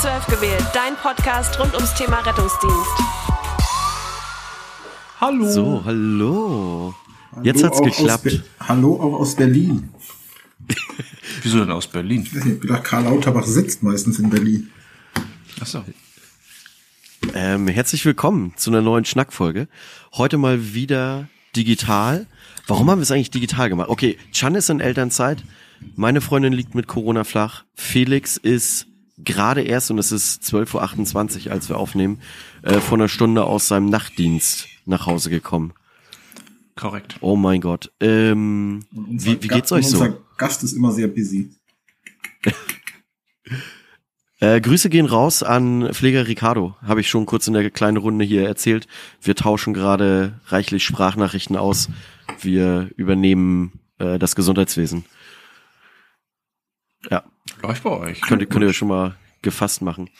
12 gewählt, dein Podcast rund ums Thema Rettungsdienst. Hallo. So, hallo. Jetzt hat's Hallo geklappt. Hallo auch aus Berlin. Wieso denn aus Berlin? Ich hab gedacht, Karl Lauterbach sitzt meistens in Berlin. Achso. Ähm, herzlich willkommen zu einer neuen Schnackfolge. Heute mal wieder digital. Warum haben wir es eigentlich digital gemacht? Okay, Chan ist in Elternzeit. Meine Freundin liegt mit Corona flach. Felix ist gerade erst, und es ist 12.28 Uhr, als wir aufnehmen, äh, vor einer Stunde aus seinem Nachtdienst nach Hause gekommen. Korrekt. Oh mein Gott. Ähm, Unser wie, wie geht's euch Unser so? Gast ist immer sehr busy. Äh, Grüße gehen raus an Pfleger Ricardo. Habe ich schon kurz in der kleinen Runde hier erzählt. Wir tauschen gerade reichlich Sprachnachrichten aus. Wir übernehmen äh, das Gesundheitswesen. Ja, Läuft bei euch. könnt, könnt ihr schon mal gefasst machen.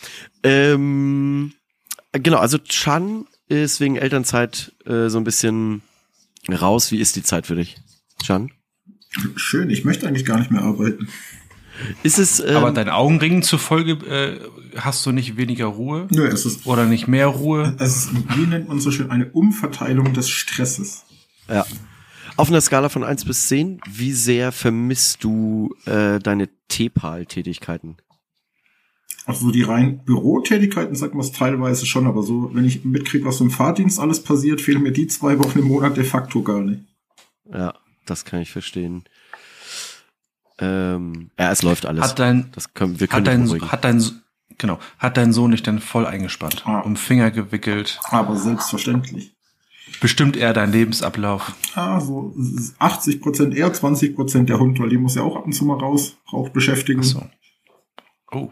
Ähm, genau, also Chan ist wegen Elternzeit äh, so ein bisschen raus. Wie ist die Zeit für dich, Chan? Schön, ich möchte eigentlich gar nicht mehr arbeiten. Ist es ähm, Aber deinen Augenringen zufolge äh, hast du nicht weniger Ruhe Nö, es ist, oder nicht mehr Ruhe? es ist, wie nennt man so schön, eine Umverteilung des Stresses. Ja. Auf einer Skala von 1 bis 10, wie sehr vermisst du äh, deine T-Pal-Tätigkeiten? Also so die rein Bürotätigkeiten sagt man es teilweise schon, aber so, wenn ich mitkriege, was so im Fahrdienst alles passiert, fehlen mir die zwei Wochen im Monat de facto gar nicht. Ja, das kann ich verstehen. Ähm, ja, es läuft alles. Hat dein, das können, wir können hat dein, beruhigen. hat dein, genau, hat dein Sohn dich denn voll eingespannt, Ah. um Finger gewickelt? Aber selbstverständlich. Bestimmt er deinen Lebensablauf? Ja, so 80 Prozent er, 20 Prozent der Hund, weil die muss ja auch ab und zu mal raus, braucht Beschäftigung. Ach so. Oh.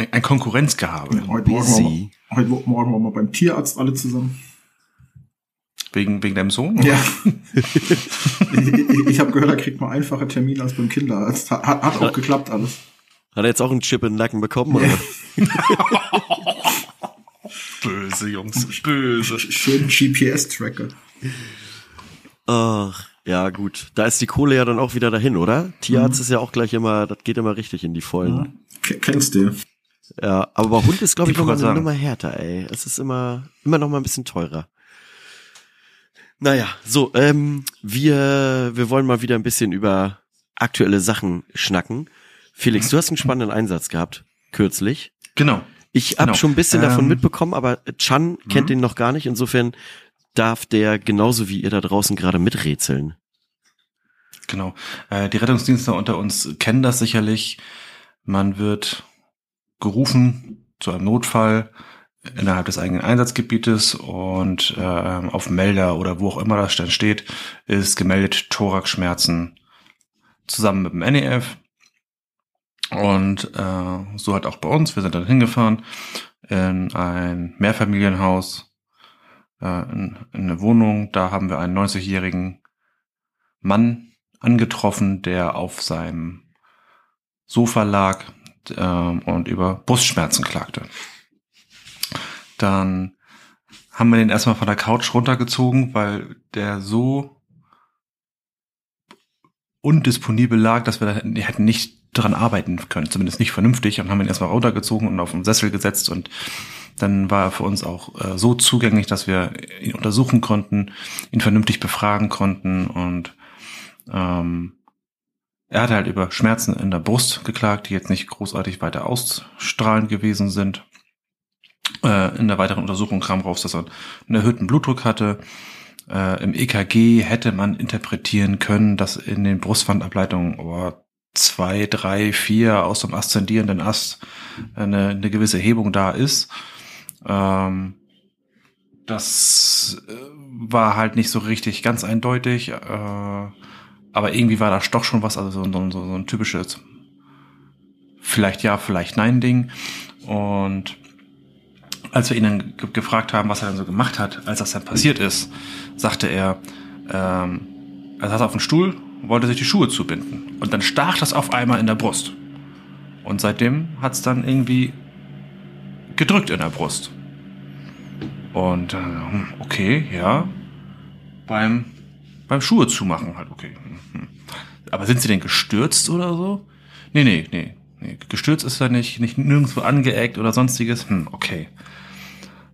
Ein, ein Konkurrenzgehabe. Heute Morgen, wir, heute Morgen waren wir beim Tierarzt alle zusammen. Wegen, wegen deinem Sohn? Ja. ich ich, habe gehört, er kriegt mal einfache Termine als beim Kinderarzt. Hat, hat auch geklappt alles. Hat er jetzt auch einen Chip in den Nacken bekommen? Oder? Böse, Jungs. Böse. Schön GPS-Tracker. Ach, ja gut. Da ist die Kohle ja dann auch wieder dahin, oder? Tierarzt ist ja auch gleich immer, das geht immer richtig in die Vollen. K kennst du? Ja, aber bei Hund ist, glaube ich, Ich noch mal wollte eine. Nummer härter, ey. Es ist immer, immer noch mal ein bisschen teurer. Naja, so, ähm, wir, wir wollen mal wieder ein bisschen über aktuelle Sachen schnacken. Felix, du hast einen spannenden Einsatz gehabt, kürzlich. Genau. Ich habe Genau. schon ein bisschen davon Ähm, mitbekommen, aber Chan kennt den noch gar nicht. Insofern darf der genauso wie ihr da draußen gerade miträtseln. Genau. Äh, die Rettungsdienste unter uns kennen das sicherlich. Man wird gerufen zu einem Notfall innerhalb des eigenen Einsatzgebietes und äh, auf Melder oder wo auch immer das dann steht, ist gemeldet Thoraxschmerzen zusammen mit dem NEF. Und äh, so hat auch bei uns, wir sind dann hingefahren in ein Mehrfamilienhaus, äh, in, in eine Wohnung. Da haben wir einen 90-jährigen Mann angetroffen, der auf seinem Sofa lag ähm, und über Brustschmerzen klagte. Dann haben wir den erstmal von der Couch runtergezogen, weil der so undisponibel lag, dass wir da hätten- nicht dran arbeiten können, zumindest nicht vernünftig und haben ihn erstmal runtergezogen und auf den Sessel gesetzt und dann war er für uns auch äh, so zugänglich, dass wir ihn untersuchen konnten, ihn vernünftig befragen konnten und ähm, er hatte halt über Schmerzen in der Brust geklagt, die jetzt nicht großartig weiter ausstrahlend gewesen sind. Äh, in der weiteren Untersuchung kam raus, dass er einen erhöhten Blutdruck hatte. Äh, Im EKG hätte man interpretieren können, dass in den Brustwandableitungen oh, zwei, drei, vier aus dem aszendierenden Ast eine, eine gewisse Hebung da ist. Ähm, das äh, war halt nicht so richtig ganz eindeutig, äh, aber irgendwie war das doch schon was, also so, so, so ein typisches vielleicht ja, vielleicht nein Ding. Und als wir ihn dann ge gefragt haben, was er dann so gemacht hat, als das dann passiert ist, sagte er, ähm, er saß auf dem Stuhl, wollte sich die Schuhe zubinden. Und dann stach das auf einmal in der Brust. Und seitdem hat es dann irgendwie gedrückt in der Brust. Und äh, hm, okay, ja. Beim, beim Schuhe zumachen halt, okay. Mhm. Aber sind sie denn gestürzt oder so? Nee, nee, nee. Nee, gestürzt ist er nicht, nicht nirgendwo angeeckt oder sonstiges. Hm, okay.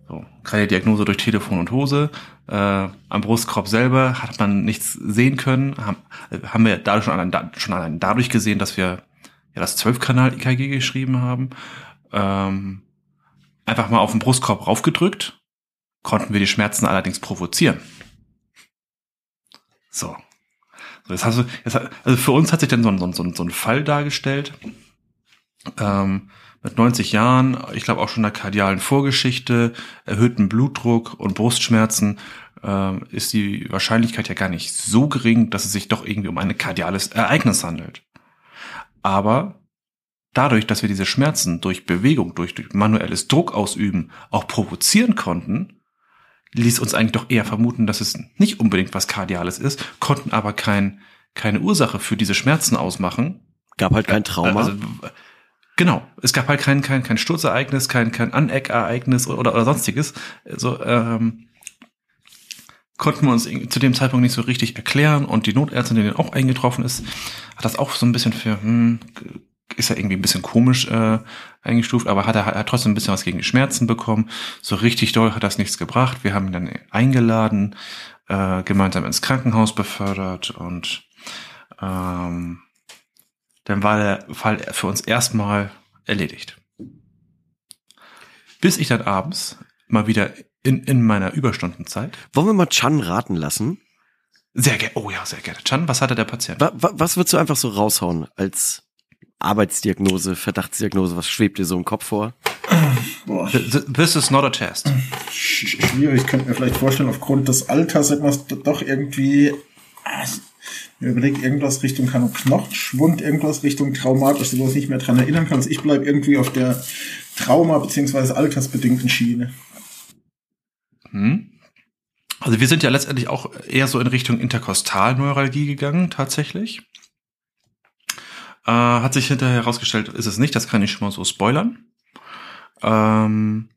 So, keine Diagnose durch Telefon und Hose. Äh, am Brustkorb selber hat man nichts sehen können. Haben, haben wir dadurch schon, allein, schon allein dadurch gesehen, dass wir ja das 12-Kanal-IKG geschrieben haben. Ähm, einfach mal auf den Brustkorb raufgedrückt, konnten wir die Schmerzen allerdings provozieren. So. so jetzt hast du, jetzt, also für uns hat sich dann so ein, so ein, so ein Fall dargestellt. Ähm, mit 90 Jahren, ich glaube auch schon einer kardialen Vorgeschichte, erhöhten Blutdruck und Brustschmerzen, ähm, ist die Wahrscheinlichkeit ja gar nicht so gering, dass es sich doch irgendwie um ein kardiales Ereignis handelt. Aber dadurch, dass wir diese Schmerzen durch Bewegung, durch, durch manuelles Druck ausüben, auch provozieren konnten, ließ uns eigentlich doch eher vermuten, dass es nicht unbedingt was Kardiales ist, konnten aber kein, keine Ursache für diese Schmerzen ausmachen. Gab halt kein Trauma. Also, Genau, es gab halt kein, kein, kein Sturzereignis, kein, kein Aneckereignis oder, oder sonstiges. Also, ähm, konnten wir uns zu dem Zeitpunkt nicht so richtig erklären und die Notärztin, die dann auch eingetroffen ist, hat das auch so ein bisschen für, hm, ist ja irgendwie ein bisschen komisch äh, eingestuft, aber hat er hat trotzdem ein bisschen was gegen die Schmerzen bekommen. So richtig doll hat das nichts gebracht. Wir haben ihn dann eingeladen, äh, gemeinsam ins Krankenhaus befördert und ähm, dann war der Fall für uns erstmal erledigt. Bis ich dann abends mal wieder in, in meiner Überstundenzeit. Wollen wir mal Chan raten lassen? Sehr gerne. Oh ja, sehr gerne. Chan, was hatte der Patient? Was, was würdest du einfach so raushauen als Arbeitsdiagnose, Verdachtsdiagnose? Was schwebt dir so im Kopf vor? Boah. This is not a test. Schwierig. Ich könnte mir vielleicht vorstellen, aufgrund des Alters etwas doch irgendwie mir überlegt, irgendwas Richtung Knochenschwund, irgendwas Richtung traumatisch, sodass ich nicht mehr dran erinnern kann. Also ich bleibe irgendwie auf der Trauma- bzw. altersbedingten Schiene. Hm. Also wir sind ja letztendlich auch eher so in Richtung Interkostalneuralgie gegangen, tatsächlich. Äh, hat sich hinterher herausgestellt, ist es nicht, das kann ich schon mal so spoilern. Ähm,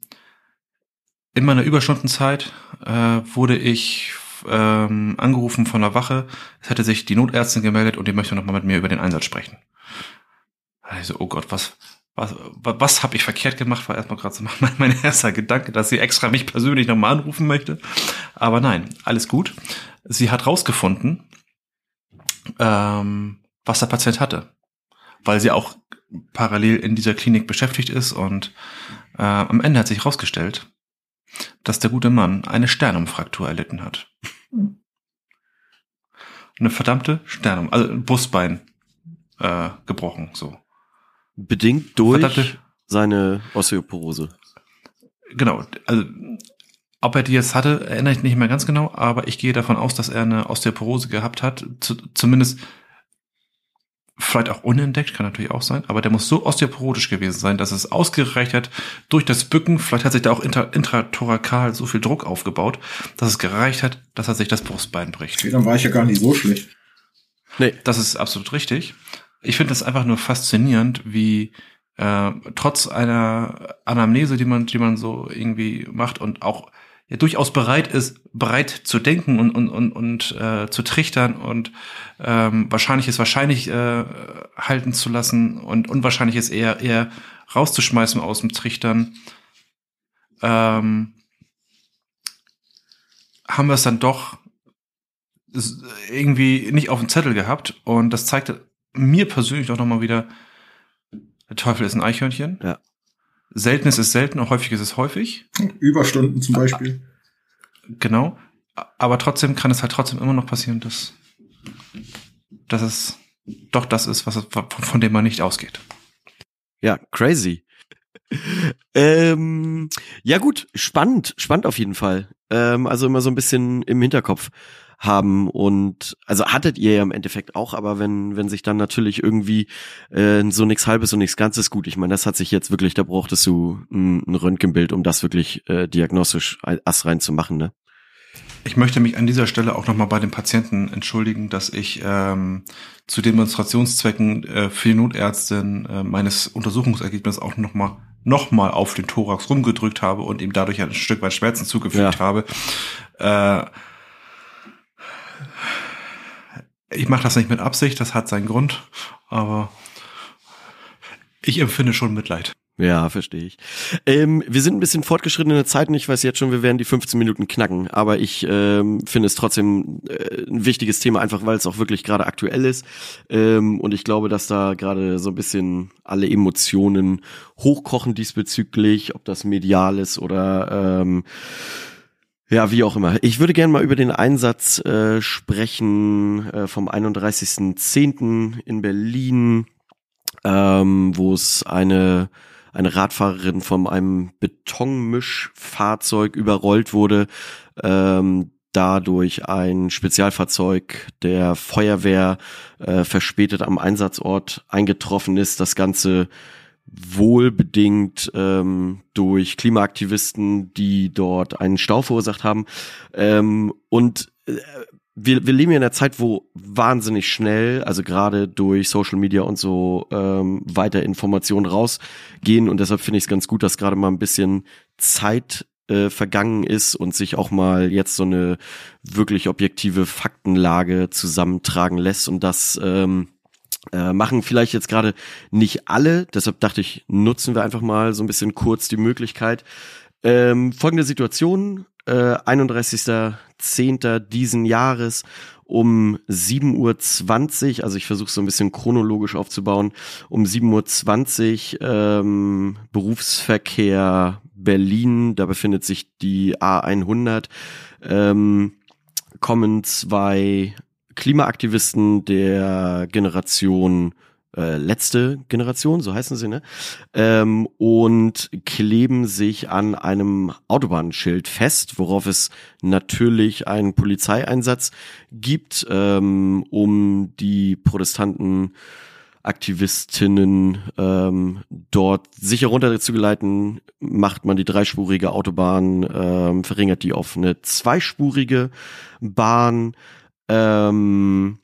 in meiner Überstundenzeit äh, wurde ich ähm, angerufen von der Wache. Es hätte sich die Notärztin gemeldet und die möchte noch mal mit mir über den Einsatz sprechen. Also, oh Gott, was, was, was, was habe ich verkehrt gemacht, war erstmal gerade so mein, mein erster Gedanke, dass sie extra mich persönlich nochmal anrufen möchte. Aber nein, alles gut. Sie hat rausgefunden, ähm, was der Patient hatte. Weil sie auch parallel in dieser Klinik beschäftigt ist und äh, am Ende hat sich herausgestellt, dass der gute Mann eine Sternumfraktur erlitten hat. Eine verdammte Sternum, also ein Brustbein äh, gebrochen, so. Bedingt durch verdammte, seine Osteoporose. Genau, also ob er die jetzt hatte, erinnere ich nicht mehr ganz genau, aber ich gehe davon aus, dass er eine Osteoporose gehabt hat, zu, zumindest vielleicht auch unentdeckt, kann natürlich auch sein, aber der muss so osteoporotisch gewesen sein, dass es ausgereicht hat durch das Bücken, vielleicht hat sich da auch intra, intrathorakal so viel Druck aufgebaut, dass es gereicht hat, dass er sich das Brustbein bricht. Okay, dann war ich ja gar nicht so schlecht. Nee, das ist absolut richtig. Ich finde es einfach nur faszinierend, wie äh, trotz einer Anamnese, die man, die man so irgendwie macht und auch ja durchaus bereit ist, bereit zu denken und, und, und, und äh, zu trichtern und ähm, wahrscheinlich ist wahrscheinlich äh, halten zu lassen und unwahrscheinlich ist eher eher rauszuschmeißen aus dem Trichtern. Ähm, haben wir es dann doch irgendwie nicht auf dem Zettel gehabt und das zeigte mir persönlich doch nochmal wieder, der Teufel ist ein Eichhörnchen. Ja. Seltenes ist selten und häufig ist es häufig. Überstunden zum Beispiel. Genau. Aber trotzdem kann es halt trotzdem immer noch passieren, dass, dass es doch das ist, was von, von dem man nicht ausgeht. Ja, crazy. ähm, ja gut, spannend, spannend auf jeden Fall. Ähm, also immer so ein bisschen im Hinterkopf haben und also hattet ihr ja im Endeffekt auch, aber wenn wenn sich dann natürlich irgendwie äh, so nichts Halbes und nichts Ganzes gut, ich meine, das hat sich jetzt wirklich, da brauchtest du ein, ein Röntgenbild, um das wirklich äh, diagnostisch assrein zu machen, ne? Ich möchte mich an dieser Stelle auch nochmal bei den Patienten entschuldigen, dass ich ähm, zu Demonstrationszwecken äh, für die Notärztin äh, meines Untersuchungsergebnisses auch nochmal noch mal auf den Thorax rumgedrückt habe und ihm dadurch ein Stück weit Schmerzen zugefügt ja. habe. Äh, ich mache das nicht mit Absicht, das hat seinen Grund, aber Ich empfinde schon Mitleid. Ja, verstehe ich. Ähm, wir sind ein bisschen fortgeschritten in der Zeit und ich weiß jetzt schon, wir werden die 15 Minuten knacken. Aber ich ähm, finde es trotzdem äh, ein wichtiges Thema, einfach weil es auch wirklich gerade aktuell ist. Ähm, und ich glaube, dass da gerade so ein bisschen alle Emotionen hochkochen diesbezüglich, ob das medial ist oder ähm, ja, wie auch immer. Ich würde gerne mal über den Einsatz äh, sprechen äh, vom 31.10. in Berlin, ähm, wo es eine eine Radfahrerin von einem Betonmischfahrzeug überrollt wurde, ähm, dadurch ein Spezialfahrzeug der Feuerwehr äh, verspätet am Einsatzort eingetroffen ist. Das Ganze wohlbedingt ähm, durch Klimaaktivisten, die dort einen Stau verursacht haben. Ähm, und äh, wir, wir leben ja in einer Zeit, wo wahnsinnig schnell, also gerade durch Social Media und so, ähm, weiter Informationen rausgehen. Und deshalb finde ich es ganz gut, dass gerade mal ein bisschen Zeit äh, vergangen ist und sich auch mal jetzt so eine wirklich objektive Faktenlage zusammentragen lässt. Und das ähm, äh, machen vielleicht jetzt gerade nicht alle. Deshalb dachte ich, nutzen wir einfach mal so ein bisschen kurz die Möglichkeit. Ähm, folgende Situation äh, 31.10. diesen Jahres um 7.20 Uhr, also ich versuche so ein bisschen chronologisch aufzubauen, um 7.20 Uhr ähm, Berufsverkehr Berlin, da befindet sich die A100, ähm, kommen zwei Klimaaktivisten der Generation äh, letzte Generation, so heißen sie, ne? Ähm, und kleben sich an einem Autobahnschild fest, worauf es natürlich einen Polizeieinsatz gibt, ähm, um die Protestanten Aktivistinnen ähm, dort sicher runterzugeleiten, macht man die dreispurige Autobahn, ähm, verringert die auf eine zweispurige Bahn. Ähm,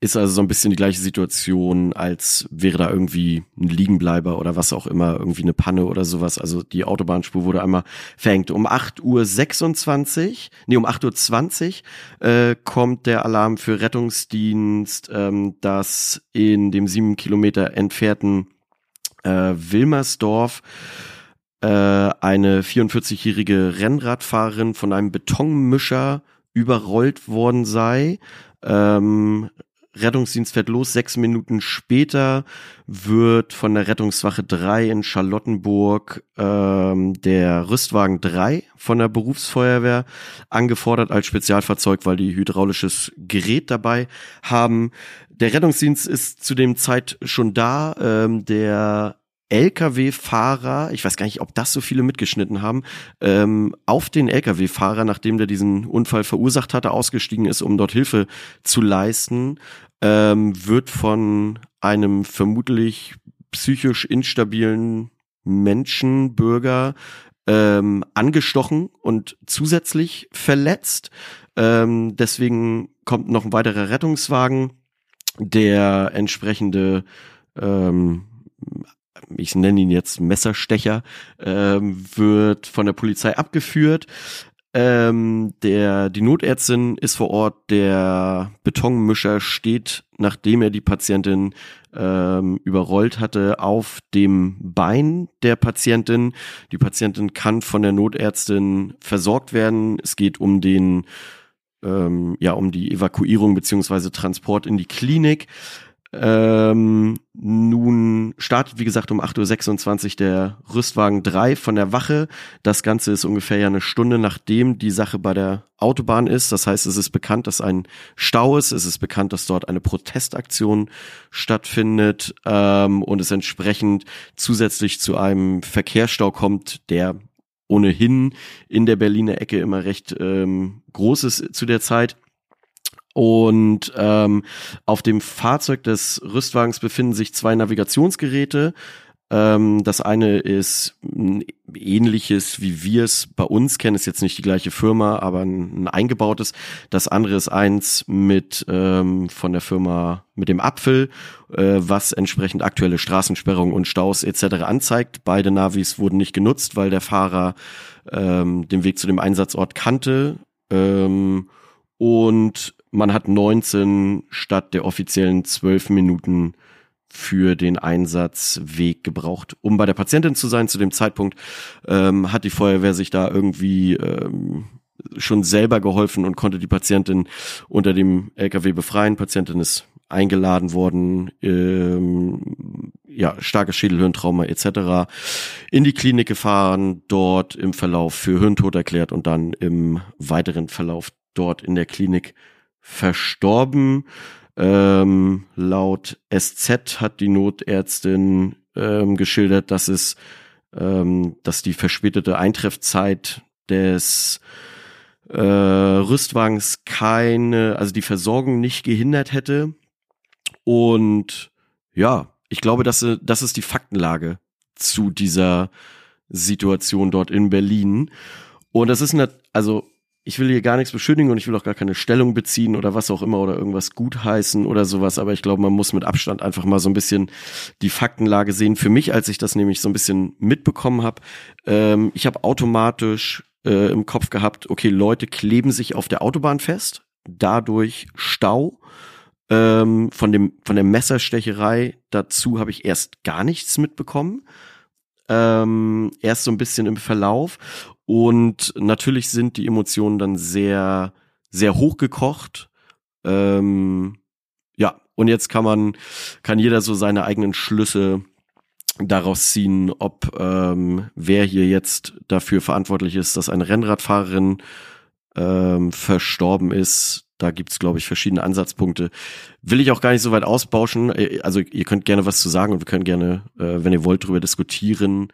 ist also so ein bisschen die gleiche Situation, als wäre da irgendwie ein Liegenbleiber oder was auch immer, irgendwie eine Panne oder sowas. Also die Autobahnspur wurde einmal verhängt. Um 8.26 Uhr, nee, um 8.20 Uhr äh, kommt der Alarm für Rettungsdienst, ähm, dass in dem sieben Kilometer entfernten äh, Wilmersdorf äh, eine 44-jährige Rennradfahrerin von einem Betonmischer überrollt worden sei. Ähm, Rettungsdienst fährt los. Sechs Minuten später wird von der Rettungswache 3 in Charlottenburg ähm, der Rüstwagen 3 von der Berufsfeuerwehr angefordert als Spezialfahrzeug, weil die hydraulisches Gerät dabei haben. Der Rettungsdienst ist zu dem Zeit schon da. Ähm, der LKW-Fahrer, ich weiß gar nicht, ob das so viele mitgeschnitten haben, ähm, auf den LKW-Fahrer, nachdem der diesen Unfall verursacht hatte, ausgestiegen ist, um dort Hilfe zu leisten, ähm, wird von einem vermutlich psychisch instabilen Menschen, Bürger, ähm, angestochen und zusätzlich verletzt. Ähm, deswegen kommt noch ein weiterer Rettungswagen, der entsprechende ähm, ich nenne ihn jetzt Messerstecher, ähm, wird von der Polizei abgeführt. Ähm, der, die Notärztin ist vor Ort, der Betonmischer steht, nachdem er die Patientin ähm, überrollt hatte, auf dem Bein der Patientin. Die Patientin kann von der Notärztin versorgt werden. Es geht um den ähm, ja um die Evakuierung beziehungsweise Transport in die Klinik. Ähm, nun startet, wie gesagt, um 8.26 Uhr der Rüstwagen 3 von der Wache. Das Ganze ist ungefähr ja eine Stunde, nachdem die Sache bei der Autobahn ist. Das heißt, es ist bekannt, dass ein Stau ist. Es ist bekannt, dass dort eine Protestaktion stattfindet ähm, und es entsprechend zusätzlich zu einem Verkehrsstau kommt, der ohnehin in der Berliner Ecke immer recht ähm, groß ist zu der Zeit. Und ähm, auf dem Fahrzeug des Rüstwagens befinden sich zwei Navigationsgeräte. Ähm, das eine ist ein ähnliches, wie wir es bei uns kennen, ist jetzt nicht die gleiche Firma, aber ein, ein eingebautes. Das andere ist eins mit ähm, von der Firma mit dem Apfel, äh, was entsprechend aktuelle Straßensperrungen und Staus etc. anzeigt. Beide Navis wurden nicht genutzt, weil der Fahrer ähm, den Weg zu dem Einsatzort kannte. Ähm, und man hat 19 statt der offiziellen 12 Minuten für den Einsatzweg gebraucht, um bei der Patientin zu sein. Zu dem Zeitpunkt ähm, hat die Feuerwehr sich da irgendwie ähm, schon selber geholfen und konnte die Patientin unter dem LKW befreien. Patientin ist eingeladen worden, ähm, ja, starkes Schädelhirntrauma etc. in die Klinik gefahren, dort im Verlauf für Hirntod erklärt und dann im weiteren Verlauf dort in der Klinik verstorben. Ähm, laut SZ hat die Notärztin ähm, geschildert, dass es, ähm, dass die verspätete Eintreffzeit des äh, Rüstwagens keine, also die Versorgung nicht gehindert hätte. Und ja, ich glaube, dass das ist die Faktenlage zu dieser Situation dort in Berlin. Und das ist eine, also ich will hier gar nichts beschuldigen und ich will auch gar keine Stellung beziehen oder was auch immer oder irgendwas gutheißen oder sowas, aber ich glaube, man muss mit Abstand einfach mal so ein bisschen die Faktenlage sehen. Für mich, als ich das nämlich so ein bisschen mitbekommen habe, ähm, ich habe automatisch äh, im Kopf gehabt, okay, Leute kleben sich auf der Autobahn fest, dadurch Stau. Ähm, von dem von der Messerstecherei dazu habe ich erst gar nichts mitbekommen. Ähm, erst so ein bisschen im Verlauf und natürlich sind die Emotionen dann sehr, sehr hochgekocht. Ähm, ja, und jetzt kann man, kann jeder so seine eigenen Schlüsse daraus ziehen, ob ähm, wer hier jetzt dafür verantwortlich ist, dass eine Rennradfahrerin ähm, verstorben ist. Da gibt's, glaube ich, verschiedene Ansatzpunkte. Will ich auch gar nicht so weit ausbauschen. Äh, also ihr könnt gerne was zu sagen und wir können gerne, äh, wenn ihr wollt, darüber diskutieren.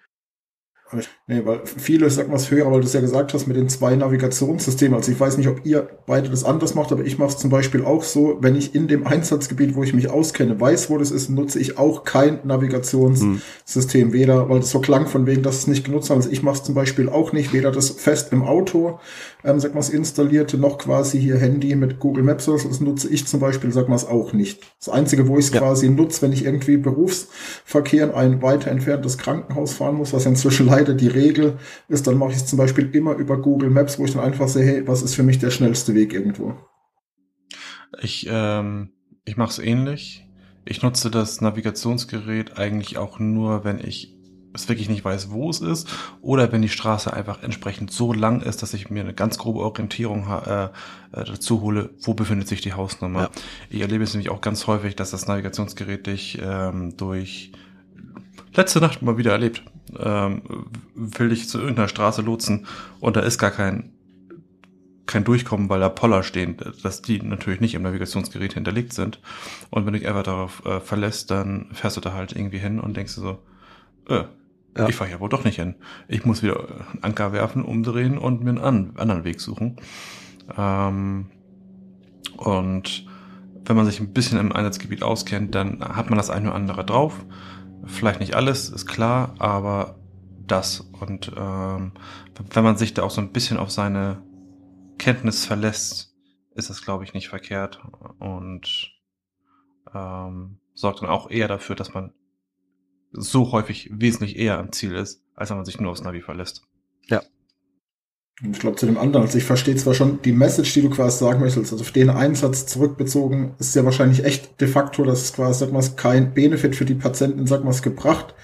Nee, weil viele, sag mal, es höher, weil du es ja gesagt hast, mit den zwei Navigationssystemen. Also ich weiß nicht, ob ihr beide das anders macht, aber ich mache es zum Beispiel auch so, wenn ich in dem Einsatzgebiet, wo ich mich auskenne, weiß, wo das ist, nutze ich auch kein Navigationssystem. Hm. Weder, weil das so klang von wegen, dass es nicht genutzt haben. Also ich mache es zum Beispiel auch nicht, weder das fest im Auto, ähm, sag mal, installierte, noch quasi hier Handy mit Google Maps, das nutze ich zum Beispiel, sag mal, es auch nicht. Das Einzige, wo ich es ja. quasi nutze, wenn ich irgendwie Berufsverkehr in ein weiter entferntes Krankenhaus fahren muss, was ja inzwischen leider leider die Regel ist, dann mache ich es zum Beispiel immer über Google Maps, wo ich dann einfach sehe, hey, was ist für mich der schnellste Weg irgendwo. Ich, ähm, ich mache es ähnlich. Ich nutze das Navigationsgerät eigentlich auch nur, wenn ich es wirklich nicht weiß, wo es ist, oder wenn die Straße einfach entsprechend so lang ist, dass ich mir eine ganz grobe Orientierung äh, äh, dazu hole, wo befindet sich die Hausnummer. Ja. Ich erlebe es nämlich auch ganz häufig, dass das Navigationsgerät dich ähm, durch letzte Nacht mal wieder erlebt ähm, will dich zu irgendeiner Straße lotsen und da ist gar kein kein Durchkommen, weil da Poller stehen, dass die natürlich nicht im Navigationsgerät hinterlegt sind. Und wenn du dich einfach darauf äh, verlässt, dann fährst du da halt irgendwie hin und denkst du so, äh, ja. ich fahre ja wohl doch nicht hin. Ich muss wieder einen Anker werfen, umdrehen und mir einen anderen Weg suchen. Ähm, und wenn man sich ein bisschen im Einsatzgebiet auskennt, dann hat man das eine oder andere drauf. Vielleicht nicht alles, ist klar, aber das. Und ähm, wenn man sich da auch so ein bisschen auf seine Kenntnis verlässt, ist das, glaube ich, nicht verkehrt und ähm, sorgt dann auch eher dafür, dass man so häufig wesentlich eher am Ziel ist, als wenn man sich nur aufs Navi verlässt. Ja. Und ich glaube, zu dem anderen, also ich verstehe zwar schon die Message, die du quasi sagen möchtest, also auf den Einsatz zurückbezogen, ist ja wahrscheinlich echt de facto, dass es quasi, sag mal, kein Benefit für die Patienten, sag mal, gebracht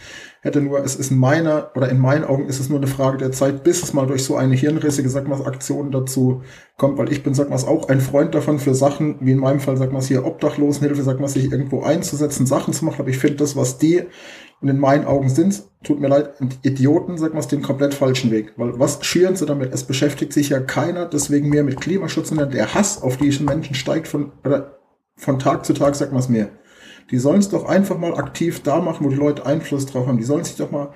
hätte nur, es ist in meiner, oder in meinen Augen ist es nur eine Frage der Zeit, bis es mal durch so eine hirnrissige, sag mal, Aktion dazu kommt, weil ich bin, sag mal, auch ein Freund davon für Sachen, wie in meinem Fall, sag mal, hier Obdachlosenhilfe, sag mal, sich irgendwo einzusetzen, Sachen zu machen, aber ich finde das, was die und in meinen Augen sind, tut mir leid, Idioten, sag mal, den komplett falschen Weg. Weil was schüren sie damit? Es beschäftigt sich ja keiner, deswegen mehr mit Klimaschutz, sondern der Hass auf diese Menschen steigt von, oder von Tag zu Tag, sag mal mehr. Die sollen es doch einfach mal aktiv da machen, wo die Leute Einfluss drauf haben. Die sollen sich doch mal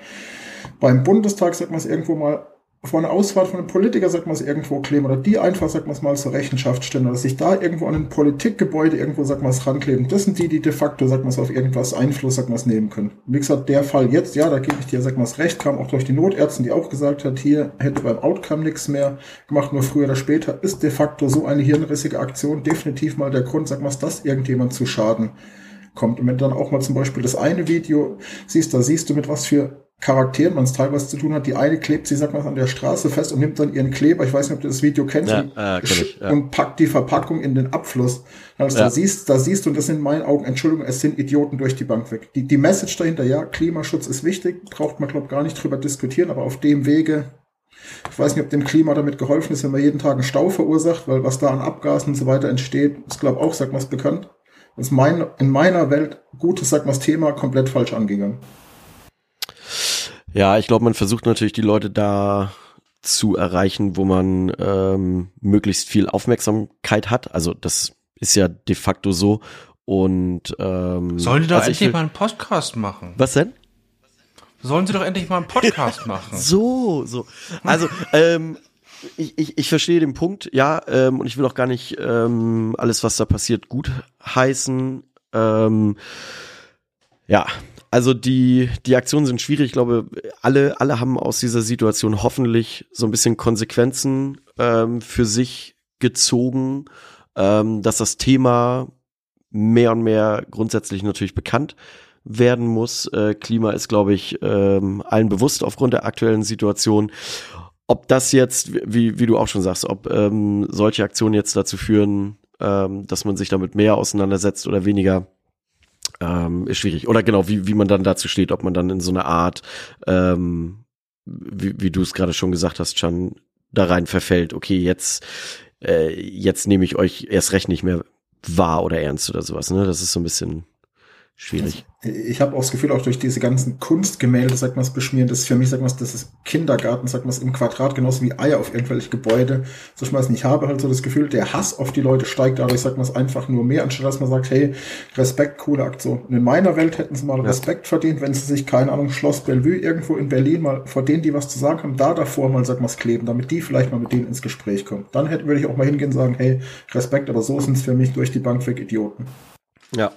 beim Bundestag, sag mal es irgendwo mal vor einer Ausfahrt von einem Politiker, sagt man es irgendwo kleben, oder die einfach, sagt man es mal, zur Rechenschaft stellen, oder sich da irgendwo an ein Politikgebäude irgendwo, sagt man es, rankleben. Das sind die, die de facto, sagt man es, auf irgendwas Einfluss, sagt man es, nehmen können. Wie gesagt, der Fall jetzt, ja, da gebe ich dir, sagt man es, recht, kam auch durch die Notärztin, die auch gesagt hat, hier hätte beim Outcome nichts mehr gemacht, nur früher oder später ist de facto so eine hirnrissige Aktion definitiv mal der Grund, sagt man es, dass irgendjemand zu Schaden kommt. Und wenn du dann auch mal zum Beispiel das eine Video siehst, da siehst du mit was für Charakteren man es teilweise zu tun hat. Die eine klebt sie, sag mal, an der Straße fest und nimmt dann ihren Kleber, ich weiß nicht, ob du das Video kennst, Ja, und, äh, ich, ja. und packt die Verpackung in den Abfluss. Also Ja. da siehst, da siehst du, und das sind in meinen Augen, Entschuldigung, es sind Idioten durch die Bank weg. Die, die Message dahinter, ja, Klimaschutz ist wichtig, braucht man, glaube gar nicht drüber diskutieren, aber auf dem Wege, ich weiß nicht, ob dem Klima damit geholfen ist, wenn man jeden Tag einen Stau verursacht, weil was da an Abgasen und so weiter entsteht, ist, glaube auch, sag mal, bekannt. Das ist mein, in meiner Welt gutes, sag mal, Thema komplett falsch angegangen. Ja, ich glaube, man versucht natürlich die Leute da zu erreichen, wo man ähm, möglichst viel Aufmerksamkeit hat. Also das ist ja de facto so. Und ähm, Sollen die doch also ich endlich will- mal einen Podcast machen? Was denn? Sollen sie doch endlich mal einen Podcast machen? So, so. Also, ähm, ich, ich, ich verstehe den Punkt, ja, ähm, und ich will auch gar nicht ähm, alles, was da passiert, gut heißen. Ähm, ja, also die, die Aktionen sind schwierig. Ich glaube, alle, alle haben aus dieser Situation hoffentlich so ein bisschen Konsequenzen ähm, für sich gezogen, ähm, dass das Thema mehr und mehr grundsätzlich natürlich bekannt werden muss. Äh, Klima ist, glaube ich, ähm, allen bewusst aufgrund der aktuellen Situation. Ob das jetzt, wie, wie du auch schon sagst, ob ähm, solche Aktionen jetzt dazu führen, ähm, dass man sich damit mehr auseinandersetzt oder weniger, ähm, ist schwierig. Oder genau, wie, wie man dann dazu steht, ob man dann in so eine Art, ähm, wie, wie du es gerade schon gesagt hast, Chan, da rein verfällt, okay, jetzt, äh, jetzt nehme ich euch erst recht nicht mehr wahr oder ernst oder sowas, ne? Das ist so ein bisschen schwierig. Ich habe auch das Gefühl, auch durch diese ganzen Kunstgemälde, sag mal, beschmieren, das ist für mich, sag mal, das ist Kindergarten, sag mal, im Quadrat, genauso wie Eier auf irgendwelche Gebäude zu schmeißen. Ich habe halt so das Gefühl, der Hass auf die Leute steigt dadurch, sag mal, einfach nur mehr, anstatt dass man sagt, hey, Respekt, coole Aktion. Und in meiner Welt hätten sie mal Respekt verdient, wenn sie sich, keine Ahnung, Schloss Bellevue irgendwo in Berlin mal vor denen, die was zu sagen haben, da davor mal, sag mal, kleben, damit die vielleicht mal mit denen ins Gespräch kommen. Dann hätte, würde ich auch mal hingehen und sagen, hey, Respekt, aber so sind es für mich durch die Bank weg Idioten. Ja.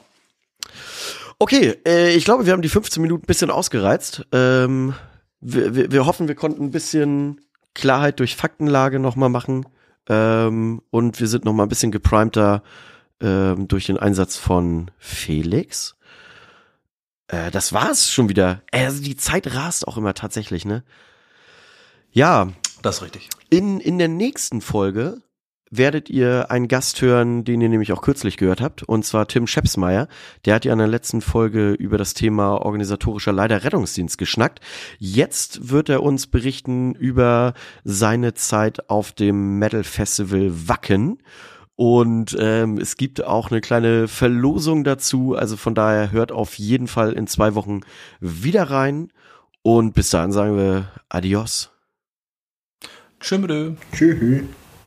Okay, äh, ich glaube, wir haben die 15 Minuten ein bisschen ausgereizt. Ähm, wir, wir, wir hoffen, wir konnten ein bisschen Klarheit durch Faktenlage nochmal machen. Ähm, und wir sind nochmal ein bisschen geprimter ähm, durch den Einsatz von Felix. Äh, das war's schon wieder. Äh, Also die Zeit rast auch immer tatsächlich, ne? Ja, Das ist richtig. in, in der nächsten Folge werdet ihr einen Gast hören, den ihr nämlich auch kürzlich gehört habt, und zwar Tim Schepsmeier. Der hat ja in der letzten Folge über das Thema organisatorischer Leider-Rettungsdienst geschnackt. Jetzt wird er uns berichten über seine Zeit auf dem Metal Festival Wacken. Und ähm, es gibt auch eine kleine Verlosung dazu. Also von daher hört auf jeden Fall in zwei Wochen wieder rein. Und bis dahin sagen wir Adios. Tschüss. Tschüss.